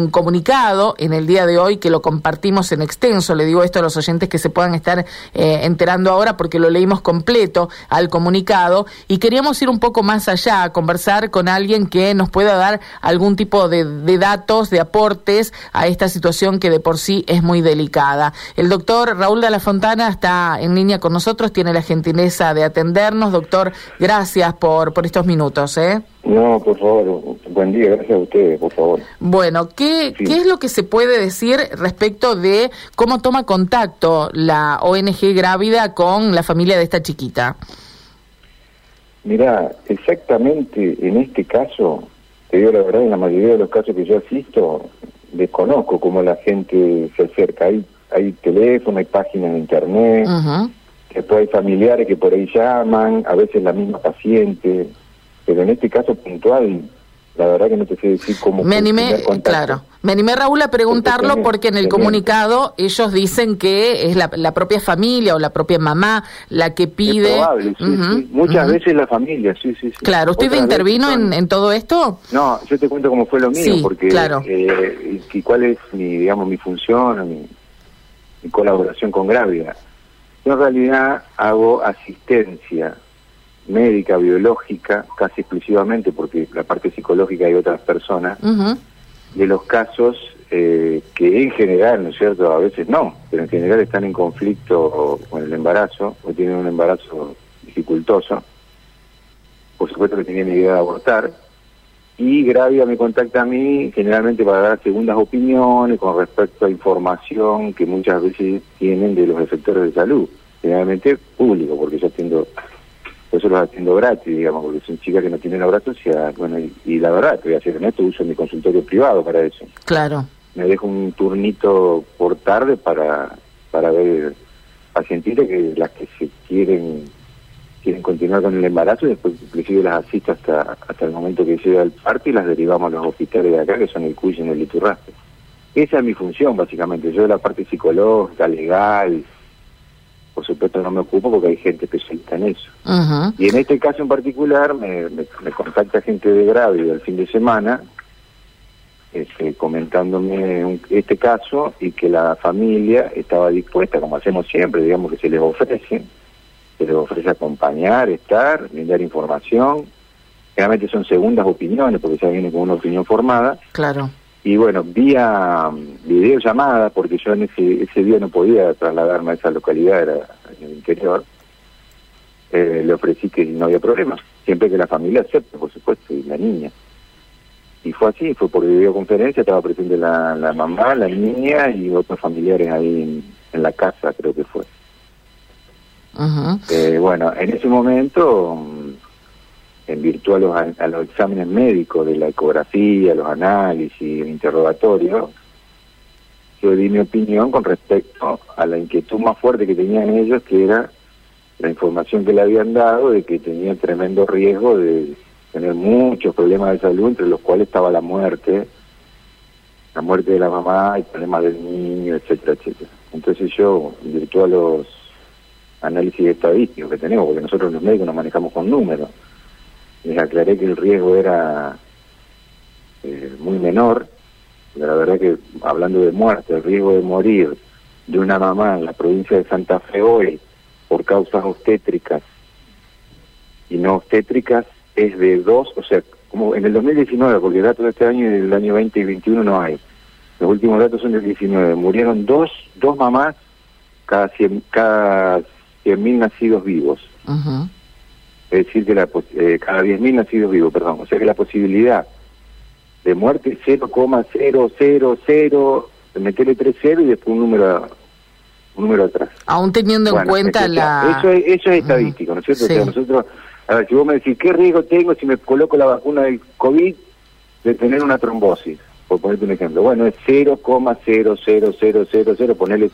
un comunicado en el día de hoy que lo compartimos en extenso. Le digo esto a los oyentes que se puedan estar eh, enterando ahora porque lo leímos completo al comunicado y queríamos ir un poco más allá, a conversar con alguien que nos pueda dar algún tipo de, de datos, de aportes a esta situación que de por sí es muy delicada. El doctor Raúl de la Fontana está en línea con nosotros, tiene la gentileza de atendernos. Doctor, gracias por, por estos minutos. ¿eh? No, por favor, buen día, gracias a ustedes, por favor. Bueno, ¿qué, ¿qué es lo que se puede decir respecto de cómo toma contacto la ONG Grávida con la familia de esta chiquita? Mira, exactamente en este caso, te digo la verdad, en la mayoría de los casos que yo asisto, desconozco cómo la gente se acerca. Hay, hay teléfono, hay páginas de internet, después hay familiares que por ahí llaman, a veces la misma paciente pero en este caso puntual, la verdad que no te sé decir cómo. Me animé, claro. Me animé, Raúl, a preguntarlo porque en el comunicado ellos dicen que es la, propia familia o la propia mamá la que pide. probable, sí, Muchas veces la familia, sí, sí. sí. Claro, ¿usted intervino en, en, todo esto? No, yo te cuento cómo fue lo mío, porque. Claro. Eh, y cuál es mi, digamos, mi función, mi, mi colaboración con Gravia. Yo en realidad hago asistencia médica, biológica, casi exclusivamente, porque la parte psicológica hay otras personas, de los casos eh, que en general, ¿no es cierto? A veces no, pero en general están en conflicto con el embarazo o tienen un embarazo dificultoso. Por supuesto que tenían idea de abortar. Y Gravia me contacta a mí generalmente para dar segundas opiniones con respecto a información que muchas veces tienen de los efectores de salud, generalmente público, porque yo atiendo eso lo haciendo gratis, digamos, porque son chicas que no tienen abrazos y, bueno, y, la verdad, te voy a en esto, uso mi consultorio privado para eso. Claro. Me dejo un turnito por tarde para, para ver pacientitas que las que se quieren quieren continuar con el embarazo y después inclusive las asisto hasta hasta el momento que llega el parto y las derivamos a los hospitales de acá que son el CUY y el Iturraspe. Esa es mi función básicamente, yo la parte psicológica, legal, por supuesto no me ocupo porque hay gente especialista en eso. Y en este caso en particular me, me, contacta gente de Gravio el fin de semana este, comentándome este caso y que la familia estaba dispuesta, como hacemos siempre, digamos que se les ofrece, se les ofrece acompañar, estar, brindar información. Generalmente son segundas opiniones porque ya viene con una opinión formada. Claro y bueno, vía videollamada, porque yo en ese, ese día no podía trasladarme a esa localidad, era en el interior, eh, le ofrecí que no había problema, siempre que la familia acepte, por supuesto, y la niña. Y fue así, fue por videoconferencia, estaba presente la, la mamá, la niña y otros familiares ahí en, la casa, creo que fue. eh, bueno, en ese momento en virtud a los, a los exámenes médicos de la ecografía, los análisis, el interrogatorio, yo di mi opinión con respecto a la inquietud más fuerte que tenían ellos, que era la información que le habían dado de que tenía tremendo riesgo de tener muchos problemas de salud, entre los cuales estaba la muerte, la muerte de la mamá, y problemas del niño, etcétera, etcétera. Entonces yo, en virtud a los análisis estadísticos que tenemos, porque nosotros los médicos nos manejamos con números, les aclaré que el riesgo era eh, muy menor, la verdad que hablando de muerte, el riesgo de morir de una mamá en la provincia de Santa Fe hoy por causas obstétricas y no obstétricas es de dos, o sea, como en el 2019, porque datos de este año y del año 20 y 21 no hay. Los últimos datos son del 19. Murieron dos, dos mamás cada 100 cada 100.000 nacidos vivos es decir, que la, eh, cada 10.000 nacidos vivos, perdón, o sea que la posibilidad de muerte 0,000, meterle 3 ceros y después un número un número atrás. Aún teniendo en cuenta la... Eso es, eso es estadístico, ¿no es cierto? O sea, nosotros, a ver, si vos me decís, ¿qué riesgo tengo si me coloco la vacuna del COVID de tener una trombosis? Por ponerte un ejemplo. Bueno, es 0,00000, ponerle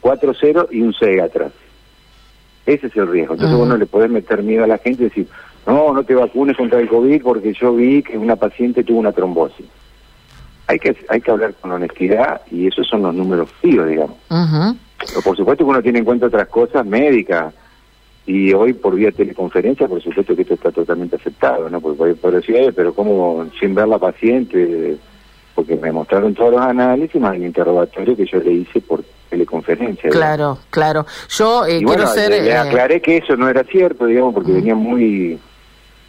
4 ceros y un 6 atrás. Ese es el riesgo. Entonces vos no le podés meter miedo a la gente y decir, no, no te vacunes contra el COVID porque yo vi que una paciente tuvo una trombosis. Hay que, hay que hablar con honestidad y esos son los números fríos, digamos. por supuesto que uno tiene en cuenta otras cosas médicas y hoy por vía teleconferencia, por supuesto que esto está totalmente aceptado, ¿no? Porque por decir, pero como sin ver la paciente porque me mostraron todos los análisis más el interrogatorio que yo le hice por teleconferencia. Claro, claro. Yo eh, quiero ser... Le, eh, aclaré que eso no era cierto, digamos, porque venía muy...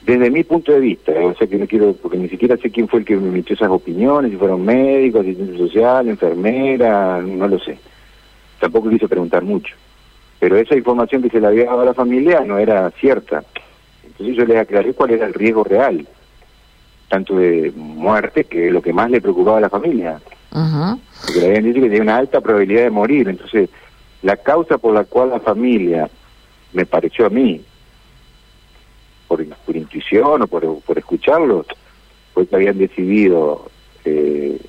Desde mi punto de vista, o sea que no quiero, porque ni siquiera sé quién fue el que me emitió esas opiniones, si fueron médicos, asistente social, enfermera, no lo sé. Tampoco quise preguntar mucho. Pero esa información que se le había dado a la familia no era cierta. Entonces yo les aclaré cuál era el riesgo real tanto de muerte, que es lo que más le preocupaba a la familia. Porque le habían dicho que tenía una alta probabilidad de morir. Entonces, la causa por la cual la familia, me pareció a mí, por, por intuición o por, por escucharlos, fue que habían decidido eh,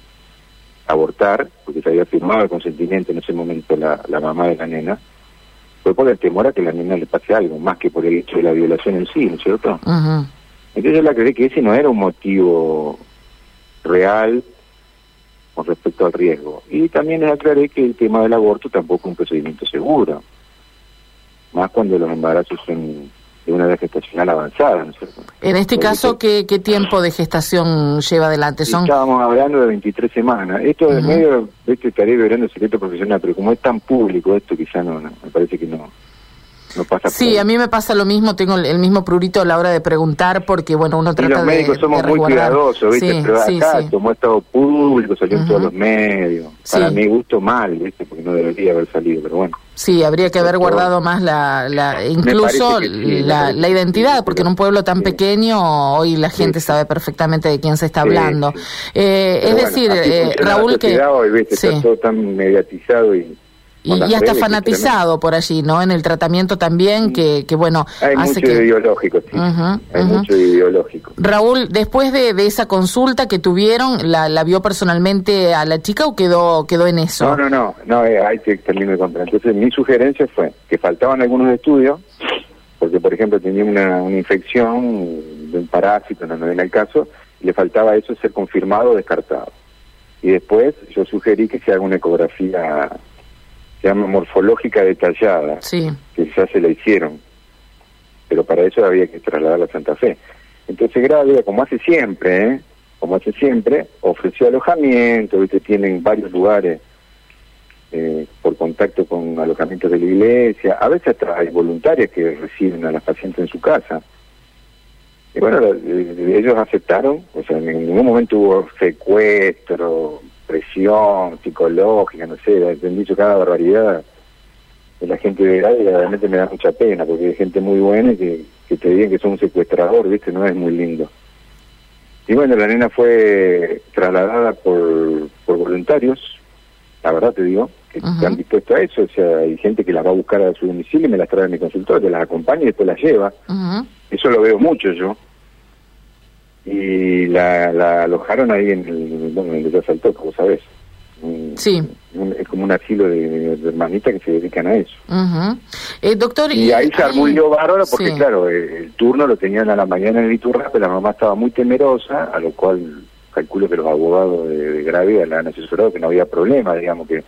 abortar, porque se había firmado el consentimiento en ese momento la, la mamá de la nena, fue por el temor a que la nena le pase algo, más que por el hecho de la violación en sí, ¿no es cierto? Entonces yo le aclaré que ese no era un motivo real con respecto al riesgo. Y también les aclaré que el tema del aborto tampoco es un procedimiento seguro, más cuando los embarazos son de una edad gestacional avanzada. ¿no En este caso, ¿qué, ¿qué tiempo de gestación lleva adelante? Son... Estábamos hablando de 23 semanas. Esto de medio, este estaré verano el secreto profesional, pero como es tan público esto, quizá no, no me parece que no no pasa Sí, a mí me pasa lo mismo, tengo el, mismo prurito a la hora de preguntar porque, bueno, uno trata y los médicos somos muy cuidadosos, ¿viste? Pero acá, como estado público, salió en todos los medios. Para mi gusto mal, ¿viste? Porque no debería haber salido, pero bueno. Sí, habría que haber guardado más la, la incluso la, la, identidad, porque en un pueblo tan pequeño hoy la gente sabe perfectamente de quién se está hablando. Eh, es decir, eh, Raúl, que... Hoy, ¿viste? Está todo tan mediatizado y y ya está fanatizado por allí, ¿no? En el tratamiento también, que, que bueno... Hay mucho ideológico, sí. Hay mucho ideológico. Raúl, después de, de, esa consulta que tuvieron, ¿la, ¿la vio personalmente a la chica o quedó quedó en eso? No, no, no, no eh, ahí te termino de contar. Entonces, mi sugerencia fue que faltaban algunos estudios, porque, por ejemplo, tenía una, una infección de un parásito, no, no era el caso, y le faltaba eso ser confirmado o descartado. Y después yo sugerí que se haga una ecografía se llama morfológica detallada, que ya se la hicieron, pero para eso había que trasladar a Santa Fe. Entonces Gravia, como hace siempre, ¿eh? como hace siempre, ofreció alojamiento, ¿viste? tienen varios lugares eh, por contacto con alojamientos de la iglesia, a veces hasta hay voluntarias que reciben a las pacientes en su casa. Y bueno, ellos aceptaron, o sea, en ningún momento hubo secuestro, presión psicológica, no sé, han dicho cada barbaridad de la gente de edad y realmente me da mucha pena porque hay gente muy buena que, que te digan que son un secuestrador, ¿viste? No es muy lindo. Y bueno, la nena fue trasladada por, por voluntarios, la verdad te digo, que están dispuestos a eso, o sea, hay gente que las va a buscar a su domicilio y me las trae a mi consultorio, las acompaña y después las lleva. Eso lo veo mucho yo y la, la alojaron ahí en el, bueno, en el de Salto, como sabes. Sí. es como un asilo de, hermanitas que se dedican a eso. eh, doctor, y, ahí se armó bárbaro porque, claro, eh, el, turno lo tenían a la mañana en el Iturraspe, la mamá estaba muy temerosa, a lo cual calculo que los abogados de, de Gravia la han asesorado que no había problema, digamos, que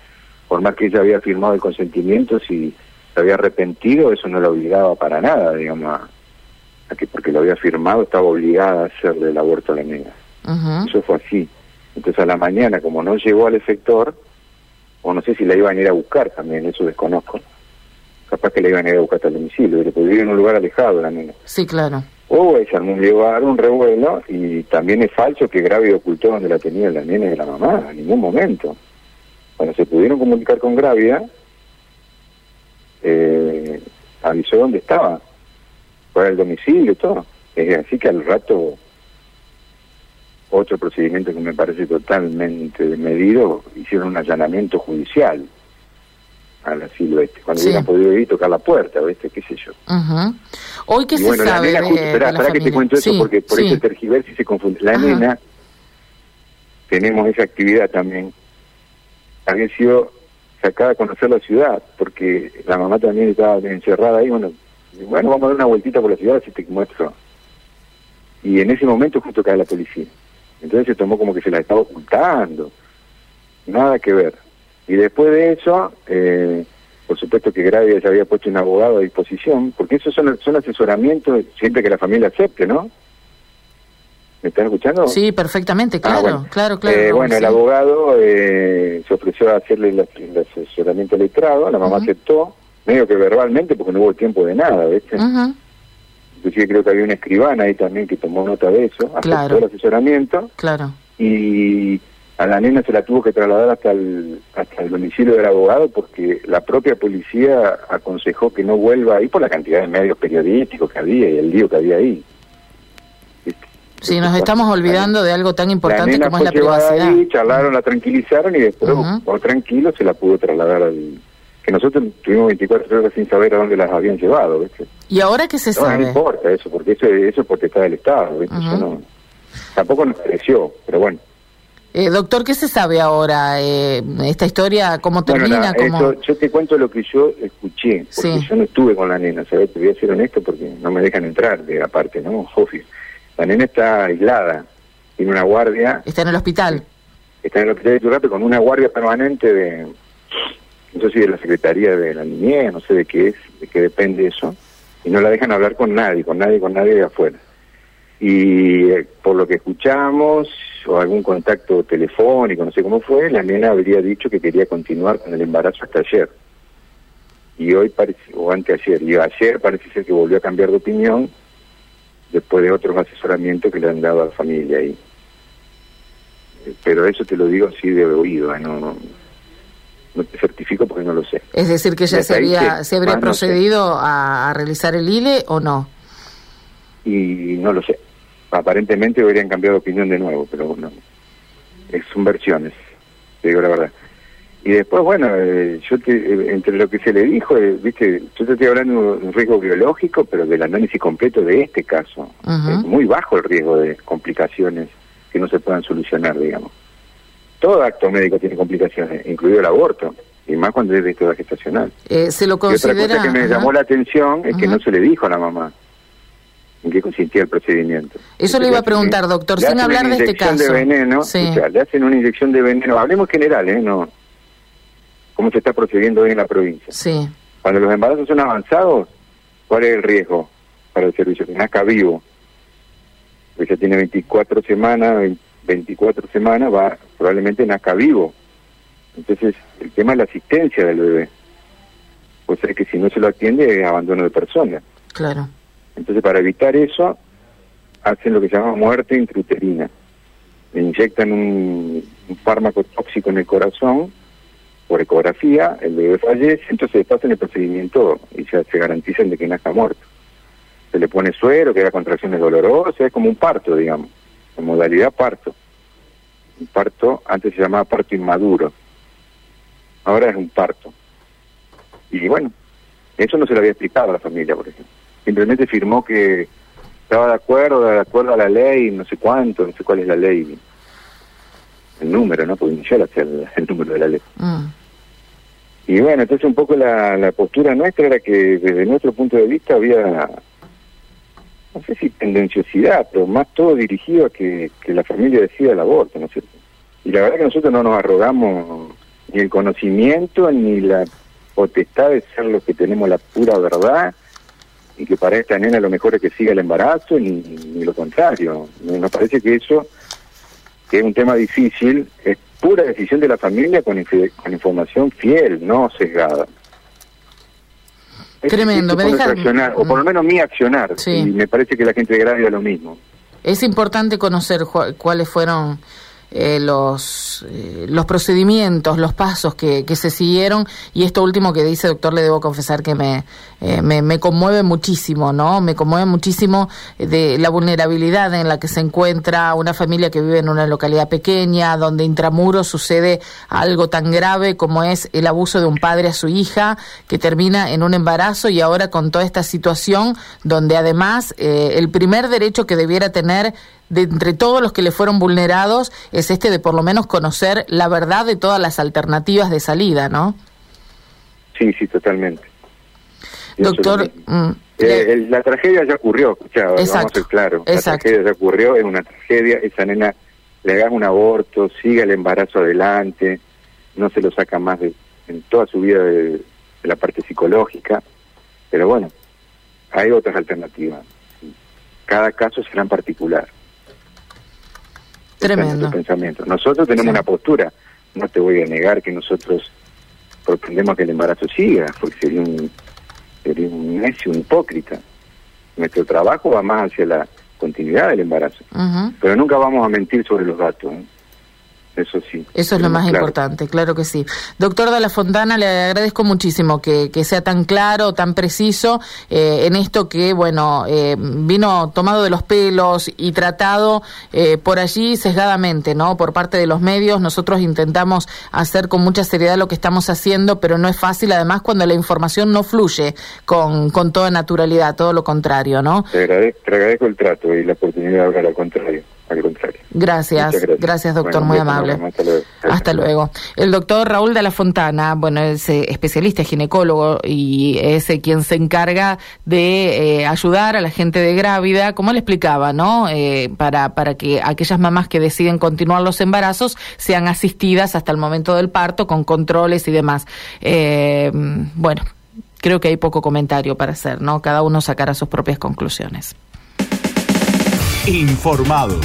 por más que ella había firmado el consentimiento, si se había arrepentido, eso no la obligaba para nada, digamos, a, que porque lo había firmado estaba obligada a hacerle el aborto a la nena. Eso fue así. Entonces a la mañana, como no llegó al efector, o no sé si la iban a ir a buscar también, eso desconozco. Capaz que la iban a ir a buscar hasta el domicilio, pero vivir en un lugar alejado la nena. Sí, claro. O ella un llevar un revuelo y también es falso que Gravia ocultó donde la tenía la nena y la mamá, en ningún momento. Cuando se pudieron comunicar con Gravia, eh, avisó dónde estaba para el domicilio y todo. Es así que al rato otro procedimiento que me parece totalmente medido, hicieron un allanamiento judicial al asilo este, cuando hubieran podido ir y tocar la puerta, ¿viste? ¿Qué sé yo? Hoy que se sabe espera, que te cuento eso porque por ese tergiverso se confunde. La nena, tenemos esa actividad también, había sido sacada a conocer la ciudad, porque la mamá también estaba encerrada ahí, bueno, bueno, vamos a dar una vueltita por la ciudad, si te muestro. Y en ese momento justo cae la policía. Entonces se tomó como que se la estaba ocultando. Nada que ver. Y después de eso, eh, por supuesto que Gravia ya había puesto un abogado a disposición, porque esos son, son asesoramientos siempre que la familia acepte, ¿no? ¿Me están escuchando? Sí, perfectamente, ah, claro, claro, claro. Eh, bueno, el abogado eh, se ofreció a hacerle el, asesoramiento letrado, la mamá aceptó, medio que verbalmente, porque no hubo tiempo de nada, ¿ves? Inclusive creo que había una escribana ahí también que tomó nota de eso, aceptó el asesoramiento. Claro. Y a la nena se la tuvo que trasladar hasta el, hasta el domicilio del abogado porque la propia policía aconsejó que no vuelva ahí por la cantidad de medios periodísticos que había y el lío que había ahí. Sí, nos estamos olvidando de algo tan importante como es la privacidad. Ahí, charlaron, la tranquilizaron y después, uh tranquilo, se la pudo trasladar al... Que nosotros tuvimos 24 horas sin saber a dónde las habían llevado, ¿viste? ¿Y ahora qué se sabe? No importa eso, porque eso, eso es potestad del Estado, ¿viste? no, tampoco nos pareció, pero bueno. Eh, doctor, ¿qué se sabe ahora? Eh, ¿Esta historia cómo termina? yo te cuento lo que yo escuché, porque yo no estuve con la nena, ¿sabes? Te voy a ser honesto porque no me dejan entrar de aparte, ¿no? Obvio. La nena está aislada, tiene una guardia. Está en el hospital. Está en el hospital de Turrape con una guardia permanente de, no sé si de la Secretaría de la Niñez, no sé de qué es, de qué depende eso, y no la dejan hablar con nadie, con nadie, con nadie de afuera. Y eh, por lo que escuchamos, o algún contacto telefónico, no sé cómo fue, la nena habría dicho que quería continuar con el embarazo hasta ayer. Y hoy parece, o anteayer, y ayer parece ser que volvió a cambiar de opinión después de otros asesoramientos que le han dado a la familia ahí. Pero eso te lo digo así de oído, ¿eh? no, no, te certifico porque no lo sé. Es decir, que ya se, había, se habría procedido a, realizar el ILE o no. Y no lo sé. Aparentemente habrían cambiado de opinión de nuevo, pero bueno, son versiones, te digo la verdad. Y después, bueno, eh, yo te, entre lo que se le dijo, eh, viste, yo te estoy hablando de un riesgo biológico, pero del análisis completo de este caso. Es muy bajo el riesgo de complicaciones que no se puedan solucionar, digamos. Todo acto médico tiene complicaciones, incluido el aborto, y más cuando es de gestacional. Eh, se lo considera... Y otra cosa que me llamó la atención es que no se le dijo a la mamá en qué consistía el procedimiento. Eso le iba a preguntar, doctor, sin hablar de este caso. De veneno, le hacen una inyección de veneno, hablemos general, ¿eh? No, cómo se está procediendo hoy en la provincia. Sí. Cuando los embarazos son avanzados, ¿cuál es el riesgo para el servicio? Que nazca vivo. Pues ya tiene 24 semanas, 24 semanas, va probablemente nazca vivo. Entonces, el tema es la asistencia del bebé. Pues es que si no se lo atiende, es abandono de persona. Claro. Entonces, para evitar eso, hacen lo que se llama muerte intrauterina. Le inyectan un fármaco tóxico en el corazón por ecografía, el bebé fallece, entonces pasan el procedimiento y se, se garantizan de que nazca muerto. Se le pone suero, que da contracciones dolorosas, es como un parto, digamos, en modalidad parto. Un parto, antes se llamaba parto inmaduro, ahora es un parto. Y bueno, eso no se lo había explicado a la familia, por ejemplo. Simplemente firmó que estaba de acuerdo, de acuerdo a la ley, no sé cuánto, no sé cuál es la ley, el número, ¿no? Porque inicial hacia el, el número de la ley. Mm. Y bueno, entonces un poco la, la postura nuestra era que desde nuestro punto de vista había, no sé si tendenciosidad, pero más todo dirigido a que, que la familia decida el aborto, ¿no es? Y la verdad que nosotros no nos arrogamos ni el conocimiento ni la potestad de ser los que tenemos la pura verdad y que para esta nena lo mejor es que siga el embarazo ni, ni lo contrario. Nos parece que eso, que es un tema difícil, es pura decisión de la familia con, con información fiel, no sesgada. Tremendo, me deja... o por lo menos mi accionar, y me parece que la gente de Gravia lo mismo. Es importante conocer cuáles fueron eh, los, eh, los procedimientos, los pasos que, que, se siguieron y esto último que dice, doctor, le debo confesar que me, eh, me, me, conmueve muchísimo, ¿no? Me conmueve muchísimo de la vulnerabilidad en la que se encuentra una familia que vive en una localidad pequeña, donde intramuros sucede algo tan grave como es el abuso de un padre a su hija, que termina en un embarazo y ahora con toda esta situación donde además el primer derecho que debiera tener de entre todos los que le fueron vulnerados es este de por lo menos conocer la verdad de todas las alternativas de salida, ¿no? Sí, sí, totalmente. Doctor, mm, eh, la tragedia ya ocurrió, vamos a ser claros. La tragedia ya ocurrió, es una tragedia, esa nena le haga un aborto, siga el embarazo adelante, no se lo saca más de, en toda su vida de la parte psicológica, pero bueno, hay otras alternativas. Cada caso será en particular. Tremendo. pensamiento. Nosotros tenemos una postura, no te voy a negar que nosotros pretendemos que el embarazo siga, porque sería un, sería un necio, un hipócrita. Nuestro trabajo va más hacia la continuidad del embarazo, pero nunca vamos a mentir sobre los datos. ¿eh? Eso sí. Eso es lo más importante, claro que sí. Doctor de la Fontana, le agradezco muchísimo que, que sea tan claro, tan preciso eh, en esto que, bueno, eh, vino tomado de los pelos y tratado eh, por allí sesgadamente, ¿no? Por parte de los medios. Nosotros intentamos hacer con mucha seriedad lo que estamos haciendo, pero no es fácil, además, cuando la información no fluye con, con toda naturalidad, todo lo contrario, ¿no? Te agradezco, te agradezco el trato y la oportunidad de hablar al contrario Gracias, gracias, doctor, muy amable. hasta, luego. El doctor Raúl de la Fontana, bueno, es eh, especialista, ginecólogo y es eh, quien se encarga de eh, ayudar a la gente de grávida, como le explicaba, ¿no? para, para que aquellas mamás que deciden continuar los embarazos sean asistidas hasta el momento del parto con controles y demás. bueno, creo que hay poco comentario para hacer, ¿no? Cada uno sacará sus propias conclusiones informados.